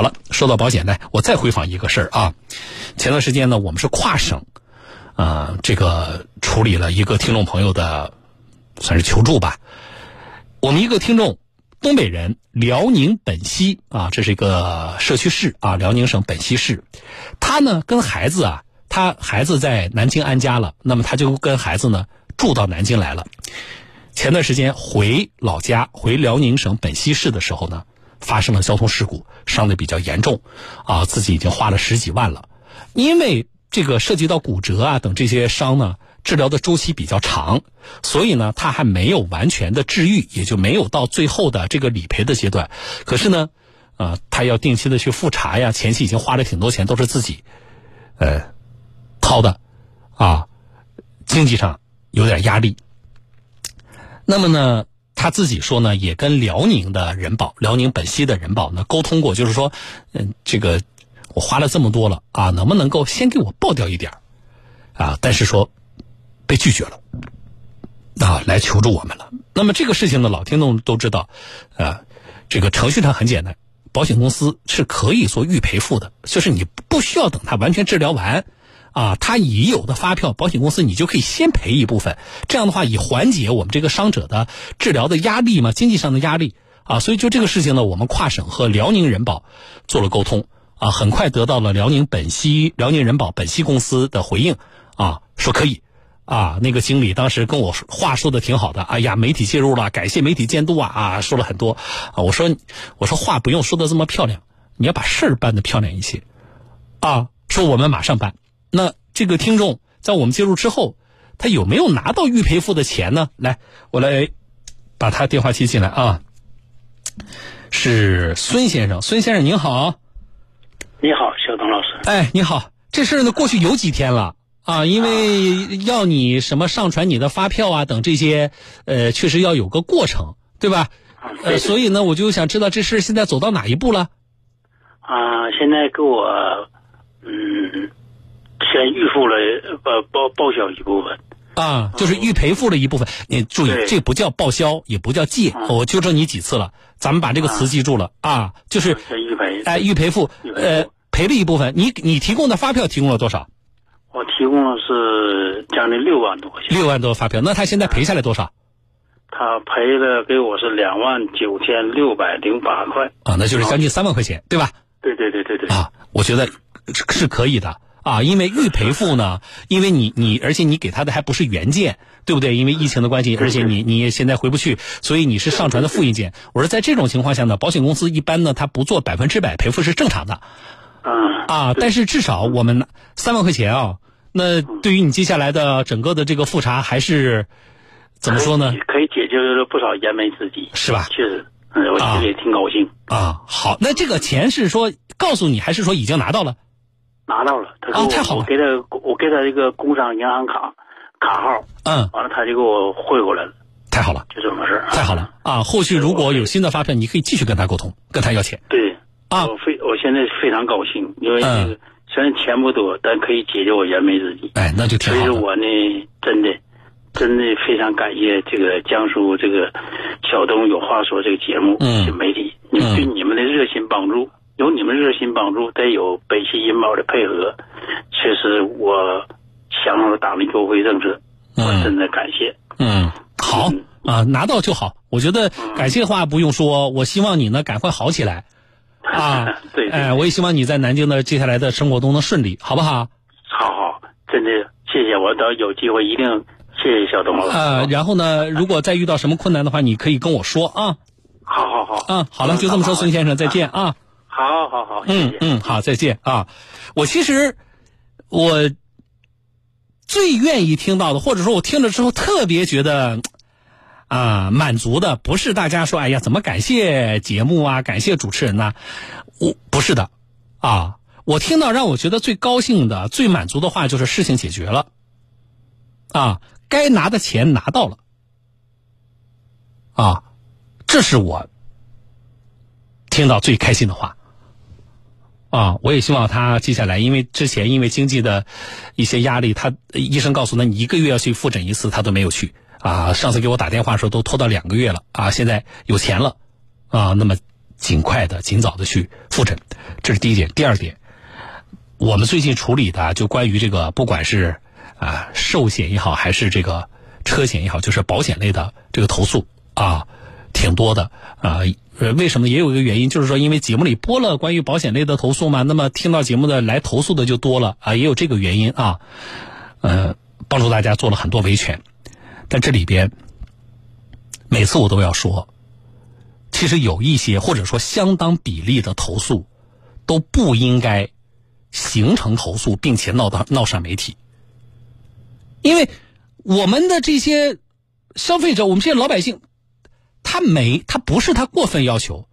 好了，说到保险呢，我再回访一个事儿啊。前段时间呢，我们是跨省，啊，这个处理了一个听众朋友的，算是求助吧。我们一个听众，东北人，辽宁本溪啊，这是一个社区市啊，辽宁省本溪市。他呢，跟孩子啊，他孩子在南京安家了，那么他就跟孩子呢住到南京来了。前段时间回老家，回辽宁省本溪市的时候呢。发生了交通事故，伤的比较严重，啊，自己已经花了十几万了。因为这个涉及到骨折啊等这些伤呢，治疗的周期比较长，所以呢，他还没有完全的治愈，也就没有到最后的这个理赔的阶段。可是呢，啊，他要定期的去复查呀，前期已经花了挺多钱，都是自己，呃，掏的，啊，经济上有点压力。那么呢？他自己说呢，也跟辽宁的人保、辽宁本溪的人保呢沟通过，就是说，嗯，这个我花了这么多了啊，能不能够先给我报掉一点啊？但是说被拒绝了，啊，来求助我们了。那么这个事情呢，老听众都知道，啊，这个程序上很简单，保险公司是可以做预赔付的，就是你不需要等他完全治疗完。啊，他已有的发票，保险公司你就可以先赔一部分，这样的话以缓解我们这个伤者的治疗的压力嘛，经济上的压力啊。所以就这个事情呢，我们跨省和辽宁人保做了沟通啊，很快得到了辽宁本溪辽宁人保本溪公司的回应啊，说可以啊。那个经理当时跟我说话说的挺好的，哎呀，媒体介入了，感谢媒体监督啊啊，说了很多啊。我说我说话不用说的这么漂亮，你要把事儿办的漂亮一些啊。说我们马上办。那这个听众在我们介入之后，他有没有拿到预赔付的钱呢？来，我来把他电话接进来啊。是孙先生，孙先生您好。你好，小东老师。哎，你好，这事儿呢过去有几天了啊，因为要你什么上传你的发票啊等这些，呃，确实要有个过程，对吧？呃，所以呢，我就想知道这事现在走到哪一步了。啊，现在给我，嗯。先预付了报报报销一部分啊，就是预赔付了一部分。你注意，这不叫报销，也不叫借。我纠正你几次了，咱们把这个词记住了啊，就是预赔。哎，预赔付，呃，赔了一部分。你你提供的发票提供了多少？我提供的是将近六万多块钱。六万多发票，那他现在赔下来多少？他赔的给我是两万九千六百零八块啊，那就是将近三万块钱，对吧？对对对对对啊，我觉得是可以的。啊，因为预赔付呢，因为你你，而且你给他的还不是原件，对不对？因为疫情的关系，而且你你现在回不去，所以你是上传的复印件。我说在这种情况下呢，保险公司一般呢，他不做百分之百赔付是正常的。啊啊，但是至少我们三万块钱啊，那对于你接下来的整个的这个复查还是怎么说呢？可以解决了不少燃眉之急，是吧？确实，嗯，我心里也挺高兴。啊，好，那这个钱是说告诉你，还是说已经拿到了？拿到了，他说我给他我给他一个工商银行卡卡号，嗯，完了他就给我汇过来了，太好了，就这么事儿，太好了。啊！后续如果有新的发票，你可以继续跟他沟通，跟他要钱。对，啊，我非我现在非常高兴，因为这个虽然钱不多，但可以解决我燃眉之急。哎，那就挺好。所以说我呢，真的真的非常感谢这个江苏这个小东有话说这个节目，嗯，媒体，你对你们的热心帮助。有你们热心帮助，得有北汽银保的配合，确实我享受了党的优惠政策，我真的感谢。嗯，好啊，拿到就好。我觉得感谢话不用说，我希望你呢赶快好起来。啊，对，哎，我也希望你在南京的接下来的生活都能顺利，好不好？好好，真的谢谢，我等有机会一定谢谢小东老师。呃，然后呢，如果再遇到什么困难的话，你可以跟我说啊。好好好。嗯，好了，就这么说，孙先生，再见啊。好，好，好，嗯嗯，好，再见啊！我其实我最愿意听到的，或者说我听了之后特别觉得啊满足的，不是大家说哎呀怎么感谢节目啊，感谢主持人呢？我不是的啊！我听到让我觉得最高兴的、最满足的话，就是事情解决了啊，该拿的钱拿到了啊，这是我听到最开心的话。啊，我也希望他接下来，因为之前因为经济的一些压力，他医生告诉他你一个月要去复诊一次，他都没有去。啊，上次给我打电话说都拖到两个月了。啊，现在有钱了，啊，那么尽快的、尽早的去复诊，这是第一点。第二点，我们最近处理的就关于这个，不管是啊寿险也好，还是这个车险也好，就是保险类的这个投诉啊，挺多的啊。呃，为什么？也有一个原因，就是说，因为节目里播了关于保险类的投诉嘛，那么听到节目的来投诉的就多了啊，也有这个原因啊。呃，帮助大家做了很多维权，但这里边每次我都要说，其实有一些或者说相当比例的投诉都不应该形成投诉，并且闹到闹上媒体，因为我们的这些消费者，我们这些老百姓。他没，他不是他过分要求，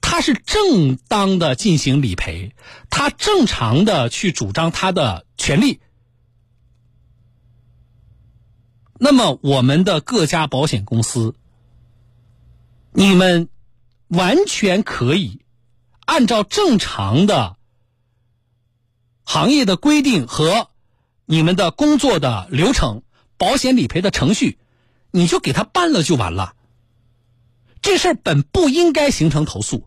他是正当的进行理赔，他正常的去主张他的权利。那么，我们的各家保险公司，你们完全可以按照正常的行业的规定和你们的工作的流程、保险理赔的程序，你就给他办了就完了。这事儿本不应该形成投诉，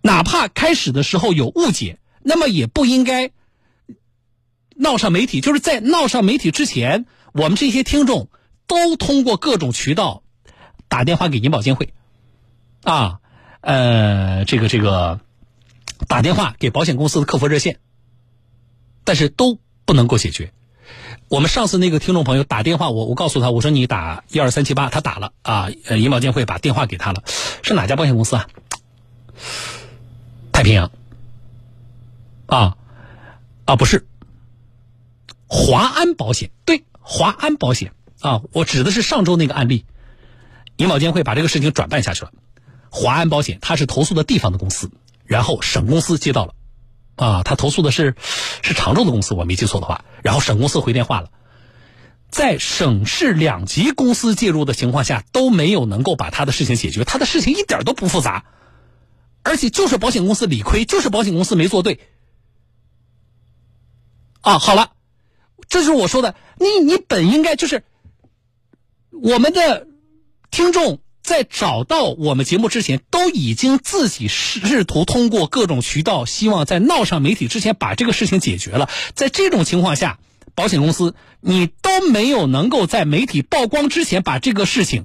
哪怕开始的时候有误解，那么也不应该闹上媒体。就是在闹上媒体之前，我们这些听众都通过各种渠道打电话给银保监会，啊，呃，这个这个打电话给保险公司的客服热线，但是都不能够解决。我们上次那个听众朋友打电话，我我告诉他，我说你打一二三七八，他打了啊，呃，银保监会把电话给他了，是哪家保险公司啊？太平洋，啊啊不是，华安保险，对，华安保险。啊，我指的是上周那个案例，银保监会把这个事情转办下去了，华安保险它是投诉的地方的公司，然后省公司接到了。啊，他投诉的是是常州的公司，我没记错的话。然后省公司回电话了，在省市两级公司介入的情况下，都没有能够把他的事情解决。他的事情一点都不复杂，而且就是保险公司理亏，就是保险公司没做对。啊，好了，这就是我说的，你你本应该就是我们的听众。在找到我们节目之前，都已经自己试图通过各种渠道，希望在闹上媒体之前把这个事情解决了。在这种情况下，保险公司你都没有能够在媒体曝光之前把这个事情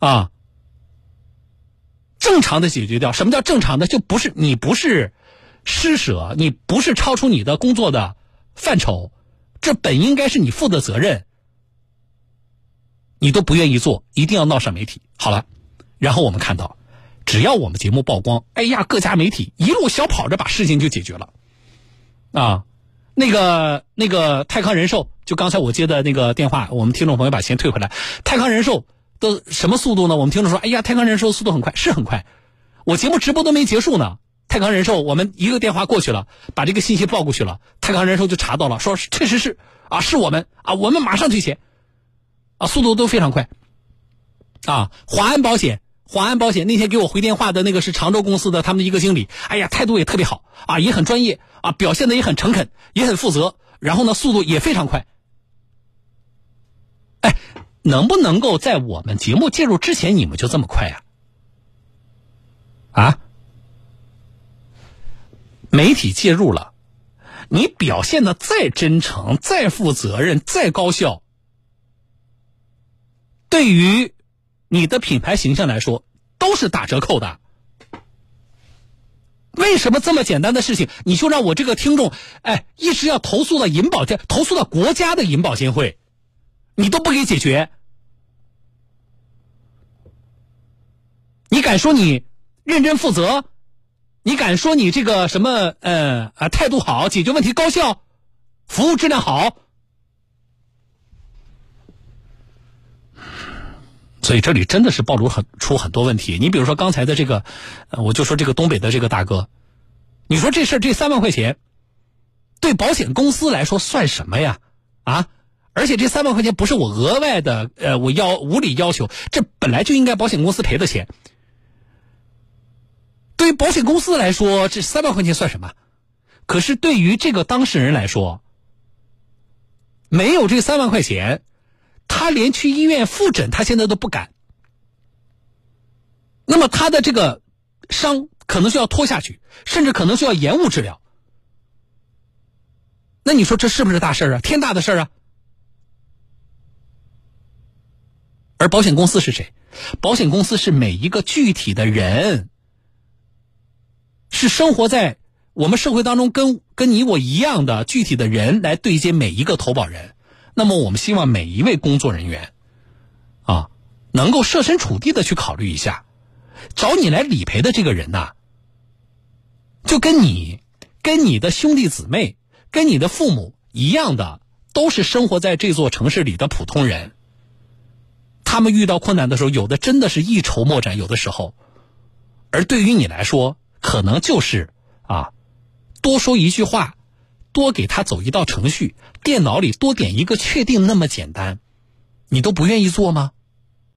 啊正常的解决掉。什么叫正常的？就不是你不是施舍，你不是超出你的工作的范畴，这本应该是你负的责任。你都不愿意做，一定要闹上媒体。好了，然后我们看到，只要我们节目曝光，哎呀，各家媒体一路小跑着把事情就解决了。啊，那个那个泰康人寿，就刚才我接的那个电话，我们听众朋友把钱退回来。泰康人寿的什么速度呢？我们听众说，哎呀，泰康人寿速度很快，是很快。我节目直播都没结束呢，泰康人寿我们一个电话过去了，把这个信息报过去了，泰康人寿就查到了，说确实是啊，是我们啊，我们马上退钱。啊，速度都非常快，啊，华安保险，华安保险那天给我回电话的那个是常州公司的他们的一个经理，哎呀，态度也特别好，啊，也很专业，啊，表现的也很诚恳，也很负责，然后呢，速度也非常快。哎，能不能够在我们节目介入之前，你们就这么快呀？啊，媒体介入了，你表现的再真诚、再负责任、再高效。对于你的品牌形象来说，都是打折扣的。为什么这么简单的事情，你就让我这个听众，哎，一直要投诉到银保监，投诉到国家的银保监会，你都不给解决？你敢说你认真负责？你敢说你这个什么，呃啊，态度好，解决问题高效，服务质量好？所以这里真的是暴露很出很多问题。你比如说刚才的这个，我就说这个东北的这个大哥，你说这事儿这三万块钱，对保险公司来说算什么呀？啊！而且这三万块钱不是我额外的，呃，我要无理要求，这本来就应该保险公司赔的钱。对于保险公司来说，这三万块钱算什么？可是对于这个当事人来说，没有这三万块钱。他连去医院复诊，他现在都不敢。那么他的这个伤可能就要拖下去，甚至可能就要延误治疗。那你说这是不是大事啊？天大的事啊！而保险公司是谁？保险公司是每一个具体的人，是生活在我们社会当中跟跟你我一样的具体的人来对接每一个投保人。那么，我们希望每一位工作人员，啊，能够设身处地的去考虑一下，找你来理赔的这个人呐，就跟你、跟你的兄弟姊妹、跟你的父母一样的，都是生活在这座城市里的普通人。他们遇到困难的时候，有的真的是一筹莫展，有的时候，而对于你来说，可能就是啊，多说一句话，多给他走一道程序，电脑里多点一个确定，那么简单，你都不愿意做吗？